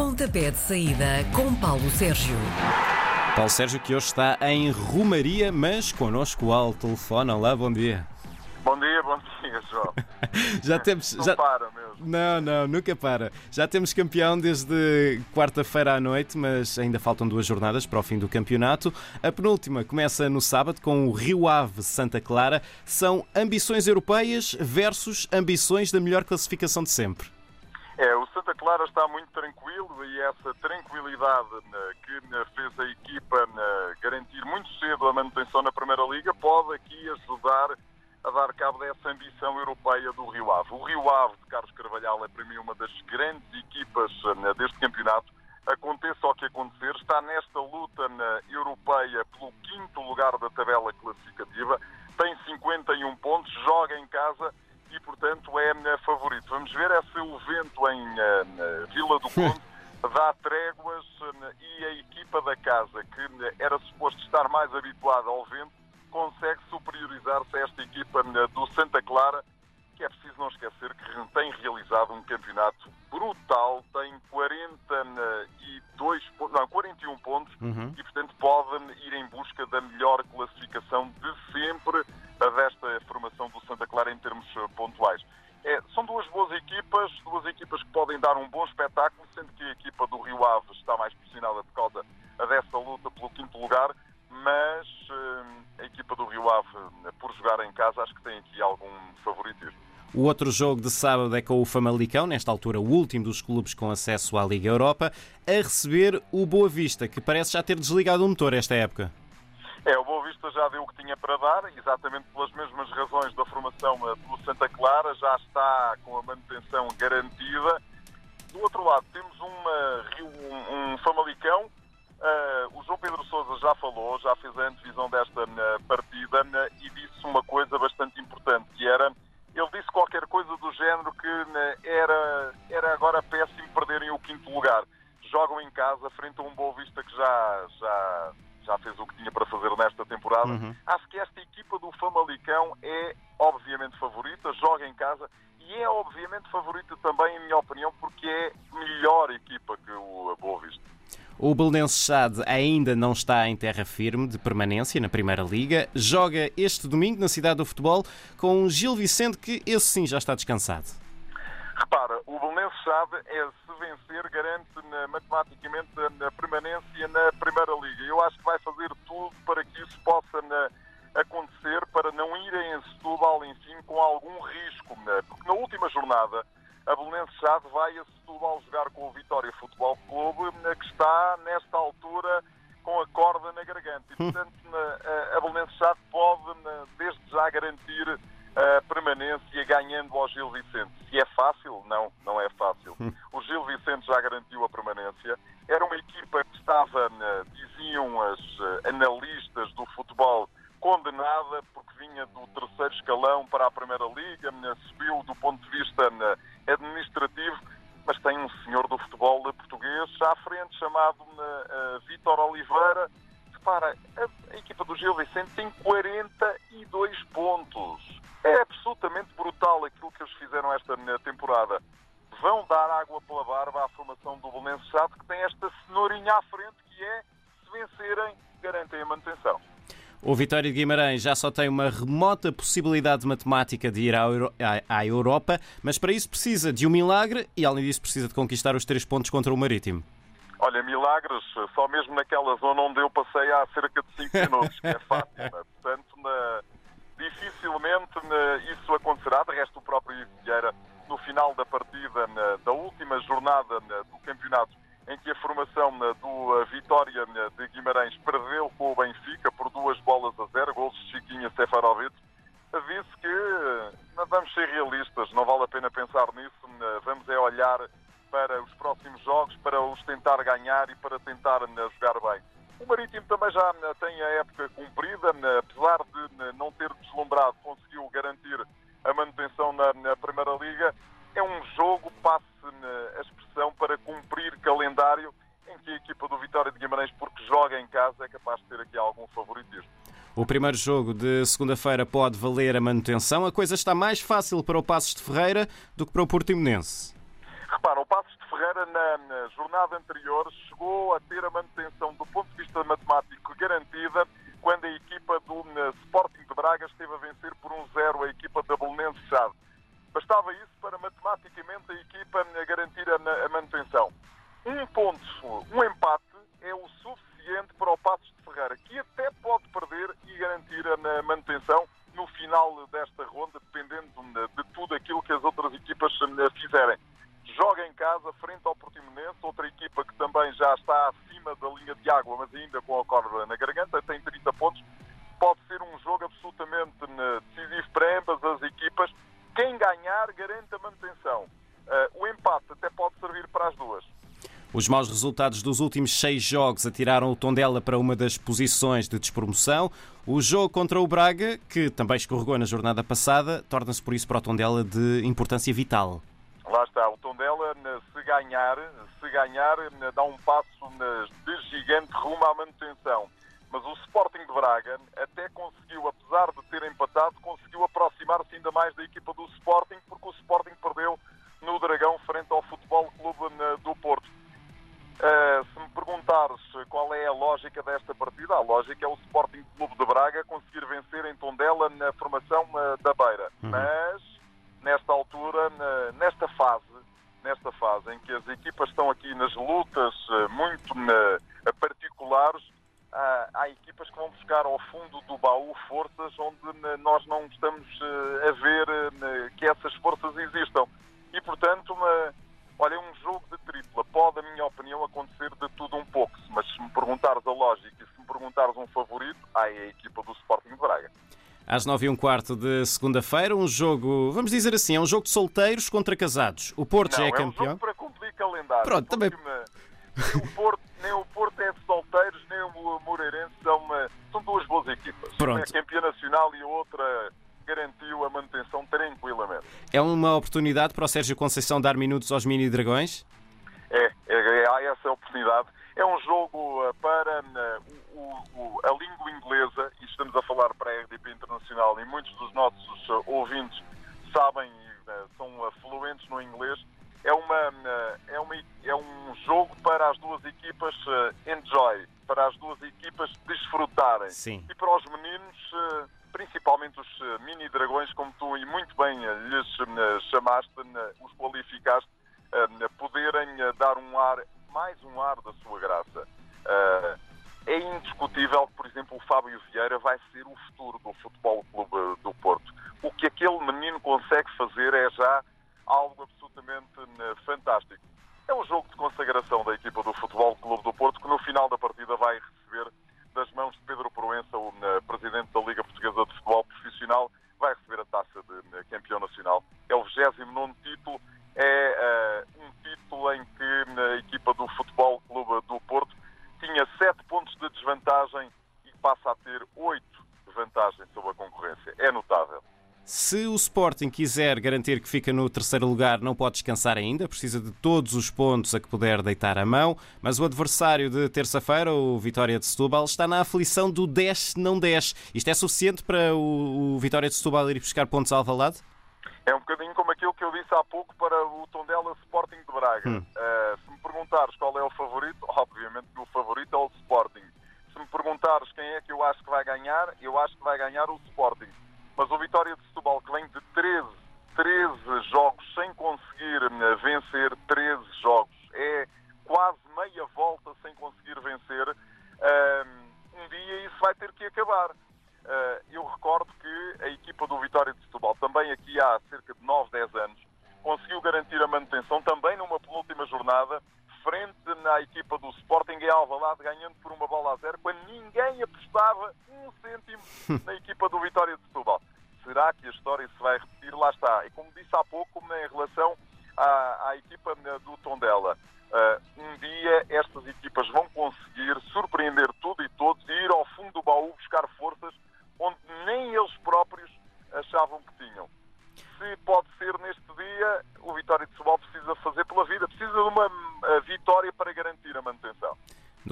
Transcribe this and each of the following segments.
Pontapé de saída com Paulo Sérgio. Paulo Sérgio que hoje está em Romaria, mas connosco ao telefone. Olá, bom dia. Bom dia, bom dia, João. Já temos. Não Já... para mesmo. Não, não, nunca para. Já temos campeão desde quarta-feira à noite, mas ainda faltam duas jornadas para o fim do campeonato. A penúltima começa no sábado com o Rio Ave Santa Clara. São ambições europeias versus ambições da melhor classificação de sempre. É, o Santa Clara está muito tranquilo e essa tranquilidade né, que né, fez a equipa né, garantir muito cedo a manutenção na Primeira Liga pode aqui ajudar a dar cabo dessa ambição europeia do Rio Ave. O Rio Ave de Carlos Carvalhal é para mim uma das grandes equipas deste campeonato. Aconteça o que acontecer, está nesta luta europeia pelo quinto lugar da tabela classificativa, tem 51 pontos, joga em casa e, portanto, é favorito. Vamos ver é se o vento em uh, Vila do Conde dá tréguas uh, e a equipa da casa, que uh, era suposto estar mais habituada ao vento, consegue superiorizar-se a esta equipa do Santa Clara, que é preciso não esquecer que tem realizado um campeonato brutal, tem 42, não, 41 pontos Uhum. e, portanto, pode ir em busca da melhor classificação favoritismo. O outro jogo de sábado é com o Famalicão, nesta altura o último dos clubes com acesso à Liga Europa, a receber o Boa Vista, que parece já ter desligado o motor esta época. É, o Boa Vista já deu o que tinha para dar, exatamente pelas mesmas razões da formação eh, do Santa Clara, já está com a manutenção garantida. Do outro lado, temos uma, um, um Famalicão. Eh, o João Pedro Sousa já falou, já fez a antevisão desta eh, partida né, e disse uma coisa bastante importante, que era, ele disse qualquer coisa do género que era, era agora péssimo perderem o quinto lugar. Jogam em casa, frente a um Boa Vista que já, já, já fez o que tinha para fazer nesta temporada. Uhum. Acho que esta equipa do Famalicão é obviamente favorita, joga em casa e é obviamente favorita também, em minha opinião, porque é melhor equipa que o Boa Vista. O Belenenses Chade ainda não está em terra firme de permanência na Primeira Liga. Joga este domingo na Cidade do Futebol com Gil Vicente, que esse sim já está descansado. Repara, o Belenenses Chade é se vencer garante matematicamente a, a permanência na Primeira Liga. Eu acho que vai fazer tudo para que isso possa na- acontecer, para não irem em Setúbal, enfim, com algum risco. né? Porque na última jornada, a Belenenses Chade vai a Setúbal jogar com o Vitória Futebol Clube, né, que está, nesta altura, com a corda na garganta. E, portanto, na- a- a Belenenses Chade pode, desde já, garantir a permanência ganhando ao Gil Vicente. Se é fácil? Não, não é fácil. O Gil Vicente já garantiu a permanência. Era uma equipa que estava, diziam as eh, analistas do futebol, condenada porque vinha do terceiro escalão para a Primeira Liga, subiu do ponto de vista né, administrativo, mas tem um senhor do futebol português à frente chamado né, eh, Vítor Oliveira. Repara, a, equipa do Gil Vicente tem 42 pontos. É absolutamente brutal aquilo que eles fizeram esta né, temporada. Vão dar água pela barba à formação do Belenenses Chade, que tem esta cenourinha à frente, que é, se vencerem, garantem a manutenção. O Vitória de Guimarães já só tem uma remota possibilidade matemática de ir à, Euro- à- à Europa, mas para isso precisa de um milagre e, além disso, precisa de conquistar os três pontos contra o Marítimo. Olha, milagres, só mesmo naquela zona onde eu passei há cerca de 5 minutos, que é fácil. né? Portanto, na- dificilmente né, isso tentar ganhar e para tentar né, jogar bem. O Marítimo também já né, tem a época cumprida, né, apesar de não ter deslumbrado, conseguiu garantir a manutenção na, Primeira Liga. É um jogo, passe a expressão, para cumprir calendário em que a equipa do Vitória de Guimarães, porque joga em casa, é capaz de ter aqui algum favoritismo. O primeiro jogo de segunda-feira pode valer a manutenção. A coisa está mais fácil para o Passos de Ferreira do que para o Portimonense. Repara, o Passos de Ferreira, na, na jornada anterior chegou a ter a manutenção do ponto de vista matemático garantida quando a equipa do Sporting de Braga esteve a vencer por um zero a equipa da Belenense Chave. Bastava isso para matematicamente a equipa garantir a manutenção. Um ponto, um empate é o suficiente para o Passos de Ferreira, que até pode perder e garantir a manutenção no final desta ronda, dependendo de tudo aquilo que as outras Os maus resultados dos últimos seis jogos atiraram o Tondela para uma das posições de despromoção. O jogo contra o Braga, que também escorregou na jornada passada, torna-se por isso para o Tondela de importância vital. Lá está, o Tondela, se ganhar, se ganhar, dá um passo de gigante rumo à manutenção. Mas o Sporting de Braga até conseguiu, apesar de ter empatado, conseguiu aproximar-se ainda mais da equipa do Sporting, porque o Sporting perdeu no Dragão frente ao Futebol Clube do a lógica é Às 9 e um quarto de segunda-feira, um jogo, vamos dizer assim, é um jogo de solteiros contra casados. O Porto Não, já é, é campeão. É um jogo para cumprir calendário. Pronto, também. O, Porto, nem o Porto é de solteiros, nem o Moreirense são, uma, são duas boas equipas. Pronto. Uma é campeã nacional e a outra garantiu a manutenção tranquilamente. É uma oportunidade para o Sérgio Conceição dar minutos aos mini dragões? É, é, há essa oportunidade. É um jogo eh, para uh, o, o, a língua inglesa, e estamos a falar para Internacional, e muitos dos nossos uh, ouvintes sabem e uh, são fluentes no inglês. É, uma, é, uma, é um jogo para as duas equipas enjoy, para as duas equipas desfrutarem. Sim. E para os meninos principalmente os eh, mini dragões, como tu e muito bem eh, lhes eh, chamaste, os qualificaste, poderem dar um ar, mais um ar da sua graça. É indiscutível que, por exemplo, o Fábio Vieira vai ser o futuro do Futebol Clube do Porto. O que aquele menino consegue fazer é já algo absolutamente fantástico. É um jogo de consagração da equipa do Futebol Clube do Porto que no final da partida vai receber das mãos de Pedro Proença, o presidente da Liga Portuguesa de Futebol Profissional, vai receber a taça de campeão nacional. É o 29 título, é uh, um título em que a equipa do Futebol Clube do Porto tinha 7 pontos de desvantagem e passa a ter 8 de vantagem sobre a concorrência. É notável. Se o Sporting quiser garantir que fica no terceiro lugar, não pode descansar ainda, precisa de todos os pontos a que puder deitar a mão, mas o adversário de terça-feira, o Vitória de Setúbal, está na aflição do 10 não 10. Isto é suficiente para o, Vitória de Setúbal ir buscar pontos ao Alvalade? É um bocadinho como aquilo que eu disse há pouco para o Tondela Sporting de Braga. Hum. Uh, se me perguntares qual é o favorito, obviamente que o favorito perguntares quem é que eu acho que vai ganhar, eu acho que vai ganhar o Sporting. Mas o Vitória de Setúbal, que vem de 13, 13 jogos sem conseguir eh, vencer 13 jogos, é quase meia volta sem conseguir vencer, um dia isso vai ter que acabar. Eh, eu recordo que a equipa do Vitória de Setúbal, também aqui há cerca de 9, 10 anos, conseguiu garantir a manutenção também numa penúltima jornada, frente à equipa do Sporting em Alvalade, ganhando por uma bola a zero, quando ninguém apostava um cêntimo na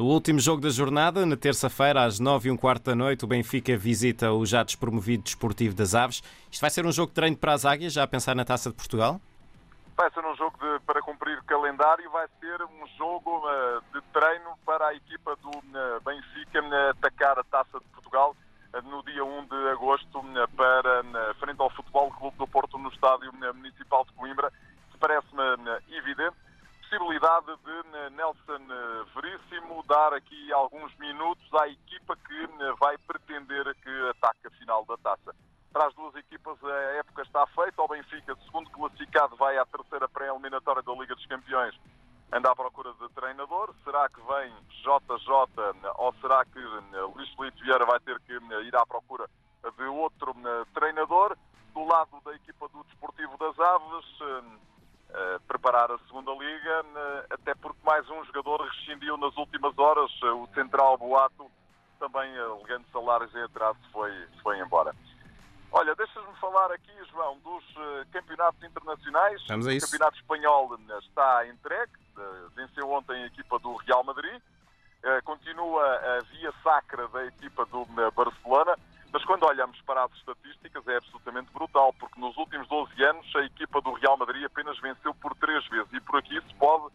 último jogo da jornada, na terça-feira, às 9 e um quarto da noite, o Benfica visita o já despromovido Desportivo das Aves. Isto vai ser um jogo de treino para as Águias, já a pensar na Taça de Portugal? vai ser um jogo de, para cumprir calendário, vai ser um jogo uh, de treino para a equipa do uh, Benfica uh, atacar a Taça de Portugal no dia 1 de agosto para frente ao Futebol Clube do Porto no Estádio Municipal de época está feita. O Benfica, segundo classificado, vai à terceira pré-eliminatória da Liga dos Campeões. Anda à procura de treinador. Será que vem JJ ou será que eh, Luís Felipe Vieira vai ter que eh, ir à procura de outro eh, treinador? Do lado da equipa do Desportivo das Aves, preparar a segunda liga, até porque mais um jogador rescindiu nas últimas horas. O central Boato, também alegando salários em atraso, foi, foi embora. Olha, deixas-me falar aqui, João, dos uh, campeonatos internacionais. Vamos a isso. O campeonato espanhol está entregue, uh, venceu ontem a equipa do Real Madrid, continua a via sacra da equipa do Barcelona, mas quando olhamos para as estatísticas é absolutamente brutal, porque nos últimos 12 anos a equipa do Real Madrid apenas venceu por três vezes e por aqui se pode,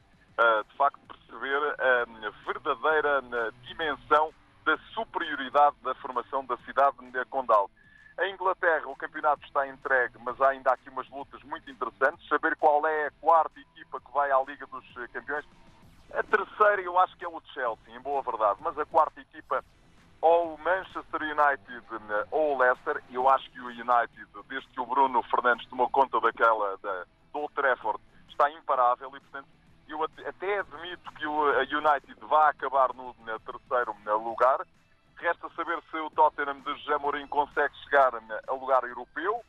Fernandes tomou conta daquela da, do Old Trafford, está imparável e, portanto, eu até admito que o United vá acabar no, no terceiro lugar, Resta saber se o Tottenham de Mourinho consegue chegar a lugar europeu.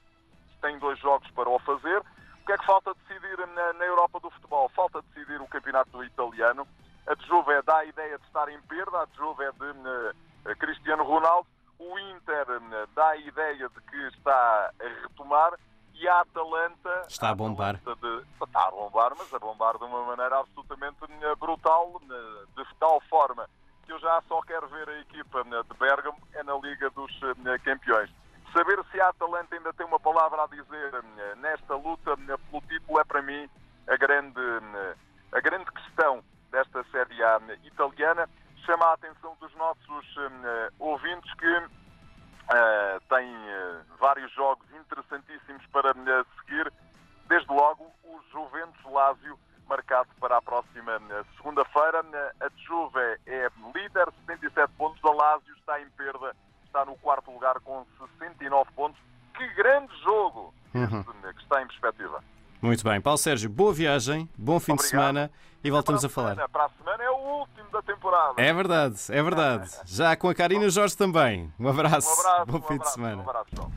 Tem dois jogos para o fazer. O que é que falta decidir na, na Europa do futebol? Falta decidir o campeonato italiano. A Juve dá a ideia de estar em perda, a Juve é de uh, Cristiano Ronaldo. O Inter uh, dá a ideia de que está a retomar e a Atalanta está a bombar. De, está a bombar, mas a bombar de uma maneira absolutamente brutal, de tal forma que eu já só quero ver a equipa né, de Bergamo é na Liga dos Campeões. Saber se a Atalanta ainda tem uma palavra a dizer nesta luta pelo título é para mim a grande, a grande questão desta Série A italiana. Chama a atenção dos nossos ouvintes que uh, têm uh, vários jogos interessantíssimos para seguir. Desde logo o Juventus Lásio marcado para a próxima eh, segunda-feira. A Juve é líder, 77 pontos. A Lazio está em perda, está no quarto lugar com 69 pontos. Que grande jogo uhum. que está em perspectiva. Muito bem. Paulo Sérgio, boa viagem, bom fim Obrigado. de semana e voltamos a falar. Para a semana da temporada. É verdade, é verdade. Já com a Karina Jorge também. Um abraço. Um abraço bom um fim abraço, de semana. Um abraço,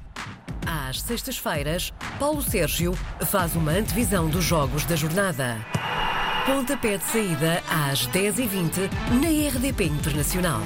às sextas-feiras, Paulo Sérgio faz uma antevisão dos jogos da jornada. Pontapé de saída às 10h20 na RDP Internacional.